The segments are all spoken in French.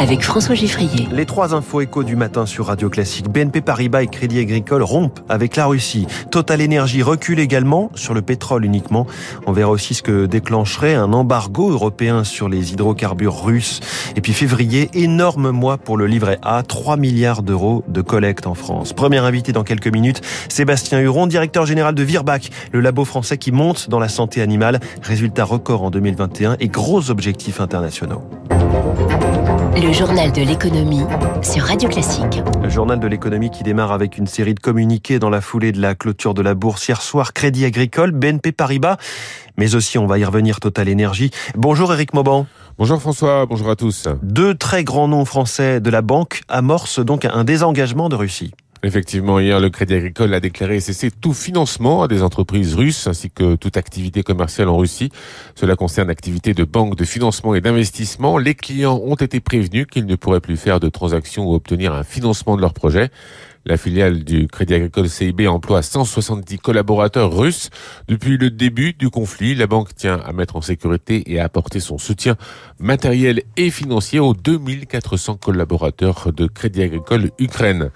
avec François Giffrier. Les trois infos échos du matin sur Radio Classique. BNP Paribas et Crédit Agricole rompent avec la Russie. Total Energy recule également sur le pétrole uniquement. On verra aussi ce que déclencherait un embargo européen sur les hydrocarbures russes. Et puis février, énorme mois pour le livret A, 3 milliards d'euros de collecte en France. Premier invité dans quelques minutes, Sébastien Huron, directeur général de Virbac, le labo français qui monte dans la santé animale. Résultat record en 2021 et gros objectifs internationaux. Le journal de l'économie sur Radio Classique. Le journal de l'économie qui démarre avec une série de communiqués dans la foulée de la clôture de la bourse hier soir. Crédit Agricole, BNP Paribas, mais aussi on va y revenir Total Énergie. Bonjour Eric Mauban. Bonjour François, bonjour à tous. Deux très grands noms français de la banque amorcent donc un désengagement de Russie. Effectivement, hier, le Crédit Agricole a déclaré cesser tout financement à des entreprises russes ainsi que toute activité commerciale en Russie. Cela concerne l'activité de banque de financement et d'investissement. Les clients ont été prévenus qu'ils ne pourraient plus faire de transactions ou obtenir un financement de leur projet. La filiale du Crédit Agricole CIB emploie 170 collaborateurs russes. Depuis le début du conflit, la banque tient à mettre en sécurité et à apporter son soutien matériel et financier aux 2400 collaborateurs de Crédit Agricole Ukraine.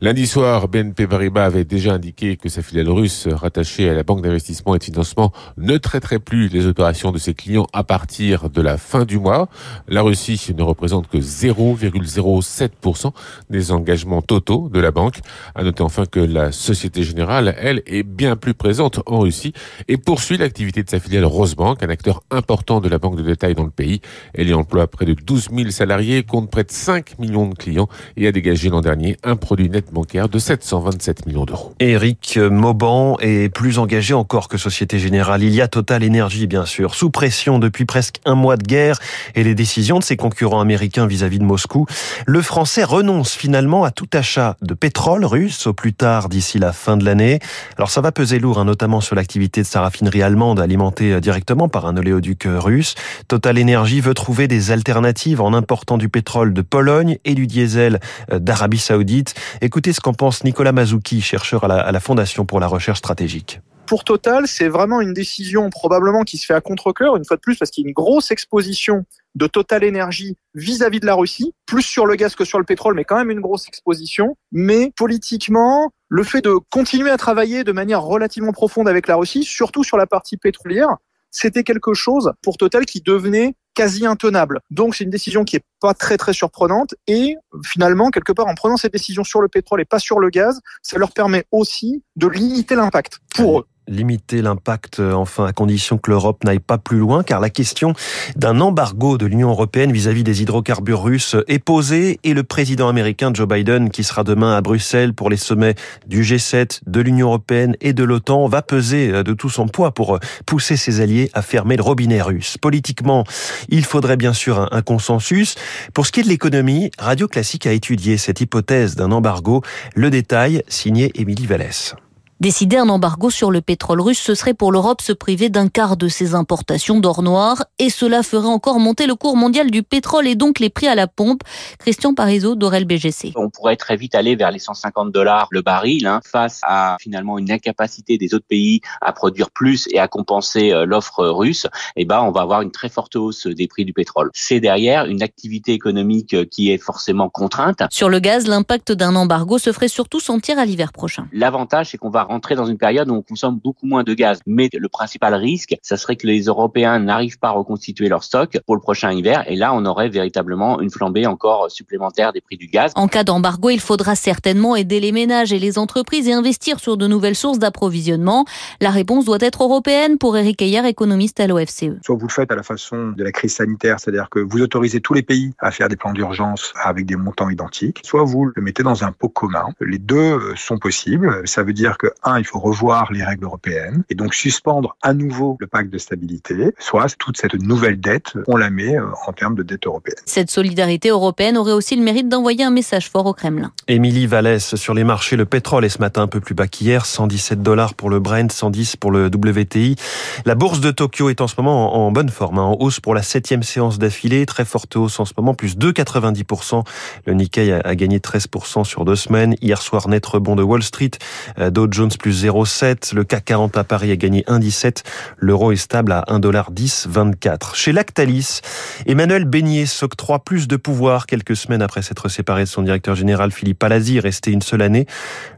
Lundi soir, BNP Paribas avait déjà indiqué que sa filiale russe rattachée à la banque d'investissement et de financement ne traiterait plus les opérations de ses clients à partir de la fin du mois. La Russie ne représente que 0,07% des engagements totaux de la banque. À noter enfin que la Société Générale, elle, est bien plus présente en Russie et poursuit l'activité de sa filiale Rosebank, un acteur important de la banque de détail dans le pays. Elle y emploie près de 12 000 salariés, compte près de 5 millions de clients et a dégagé l'an dernier un produit net bancaire de 727 millions d'euros. Éric Mauban est plus engagé encore que Société Générale. Il y a Total Energy, bien sûr, sous pression depuis presque un mois de guerre et les décisions de ses concurrents américains vis-à-vis de Moscou. Le Français renonce finalement à tout achat de pétrole russe au plus tard d'ici la fin de l'année. Alors ça va peser lourd, hein, notamment sur l'activité de sa raffinerie allemande alimentée euh, directement par un oléoduc euh, russe. Total Energy veut trouver des alternatives en important du pétrole de Pologne et du diesel euh, d'Arabie Saoudite. Écoutez ce qu'en pense Nicolas Mazouki, chercheur à la, à la Fondation pour la recherche stratégique pour Total, c'est vraiment une décision probablement qui se fait à contre-cœur, une fois de plus, parce qu'il y a une grosse exposition de Total Énergie vis-à-vis de la Russie, plus sur le gaz que sur le pétrole, mais quand même une grosse exposition. Mais politiquement, le fait de continuer à travailler de manière relativement profonde avec la Russie, surtout sur la partie pétrolière, c'était quelque chose pour Total qui devenait quasi intenable. Donc c'est une décision qui est pas très très surprenante. Et finalement quelque part en prenant cette décision sur le pétrole et pas sur le gaz, ça leur permet aussi de limiter l'impact pour eux limiter l'impact, euh, enfin, à condition que l'Europe n'aille pas plus loin, car la question d'un embargo de l'Union européenne vis-à-vis des hydrocarbures russes est posée et le président américain Joe Biden, qui sera demain à Bruxelles pour les sommets du G7, de l'Union européenne et de l'OTAN, va peser euh, de tout son poids pour euh, pousser ses alliés à fermer le robinet russe. Politiquement, il faudrait bien sûr un, consensus. Pour ce qui est de l'économie, Radio Classique a étudié cette hypothèse d'un embargo. Le détail, signé Émilie Vallès. Décider un embargo sur le pétrole russe, ce serait pour l'Europe se priver d'un quart de ses importations d'or noir et cela ferait encore monter le cours mondial du pétrole et donc les prix à la pompe. Christian Parizeau d'Orel BGC. On pourrait très vite aller vers les 150 dollars le baril hein, face à finalement une incapacité des autres pays à produire plus et à compenser euh, l'offre russe. Et eh ben on va avoir une très forte hausse des prix du pétrole. C'est derrière une activité économique euh, qui est forcément contrainte. Sur le gaz, l'impact d'un embargo se ferait surtout sentir à l'hiver prochain. L'avantage c'est qu'on va rentrer dans une période où on consomme beaucoup moins de gaz. Mais le principal risque, ça serait que les Européens n'arrivent pas à reconstituer leur stock pour le prochain hiver. Et là, on aurait véritablement une flambée encore supplémentaire des prix du gaz. En cas d'embargo, il faudra certainement aider les ménages et les entreprises et investir sur de nouvelles sources d'approvisionnement. La réponse doit être européenne pour Eric Heyer, économiste à l'OFCE. Soit vous le faites à la façon de la crise sanitaire, c'est-à-dire que vous autorisez tous les pays à faire des plans d'urgence avec des montants identiques, soit vous le mettez dans un pot commun. Les deux sont possibles. Ça veut dire que un, il faut revoir les règles européennes et donc suspendre à nouveau le pacte de stabilité, soit toute cette nouvelle dette, on la met euh, en termes de dette européenne. Cette solidarité européenne aurait aussi le mérite d'envoyer un message fort au Kremlin. Émilie Vallès, sur les marchés, le pétrole est ce matin un peu plus bas qu'hier, 117 dollars pour le Brent, 110 pour le WTI. La bourse de Tokyo est en ce moment en bonne forme, hein, en hausse pour la septième séance d'affilée, très forte hausse en ce moment, plus 2,90%. Le Nikkei a gagné 13% sur deux semaines. Hier soir, net rebond de Wall Street, euh, Dow Jones Jones plus 0,7. Le CAC 40 à Paris a gagné 1,17. L'euro est stable à 1,1024. Chez Lactalis, Emmanuel Beignet s'octroie plus de pouvoir quelques semaines après s'être séparé de son directeur général Philippe Palazzi, resté une seule année.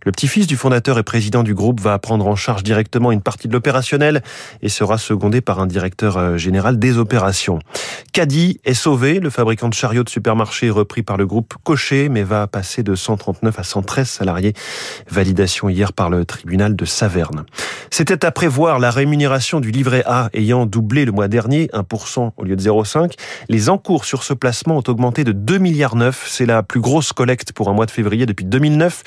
Le petit-fils du fondateur et président du groupe va prendre en charge directement une partie de l'opérationnel et sera secondé par un directeur euh, général des opérations. Caddy est sauvé. Le fabricant de chariots de supermarché repris par le groupe Cochet, mais va passer de 139 à 113 salariés. Validation hier par le tribunal de Saverne. C'était à prévoir la rémunération du livret A ayant doublé le mois dernier, 1% au lieu de 0,5. Les encours sur ce placement ont augmenté de 2 milliards 9. C'est la plus grosse collecte pour un mois de février depuis 2009.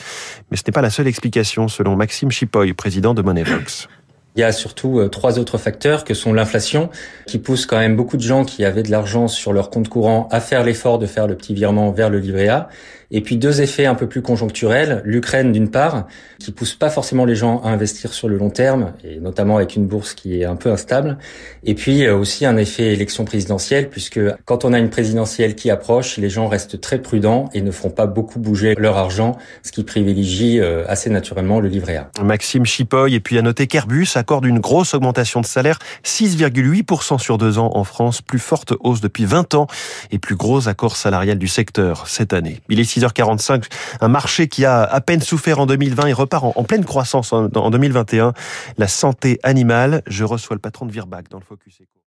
Mais ce n'est pas la seule explication, selon Maxime Chipoy, président de Moneyvox. Il y a surtout euh, trois autres facteurs que sont l'inflation, qui pousse quand même beaucoup de gens qui avaient de l'argent sur leur compte courant à faire l'effort de faire le petit virement vers le livret A. Et puis deux effets un peu plus conjoncturels. L'Ukraine d'une part, qui pousse pas forcément les gens à investir sur le long terme, et notamment avec une bourse qui est un peu instable. Et puis euh, aussi un effet élection présidentielle, puisque quand on a une présidentielle qui approche, les gens restent très prudents et ne font pas beaucoup bouger leur argent, ce qui privilégie euh, assez naturellement le livret A. Maxime Chipoy, et puis à noter qu'Airbus accorde une grosse augmentation de salaire, 6,8% sur deux ans en France, plus forte hausse depuis 20 ans et plus gros accord salarial du secteur cette année. Il est 6h45, un marché qui a à peine souffert en 2020 et repart en, pleine croissance en, 2021. La santé animale, je reçois le patron de Virbac dans le Focus Eco.